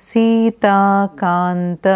Sitakant.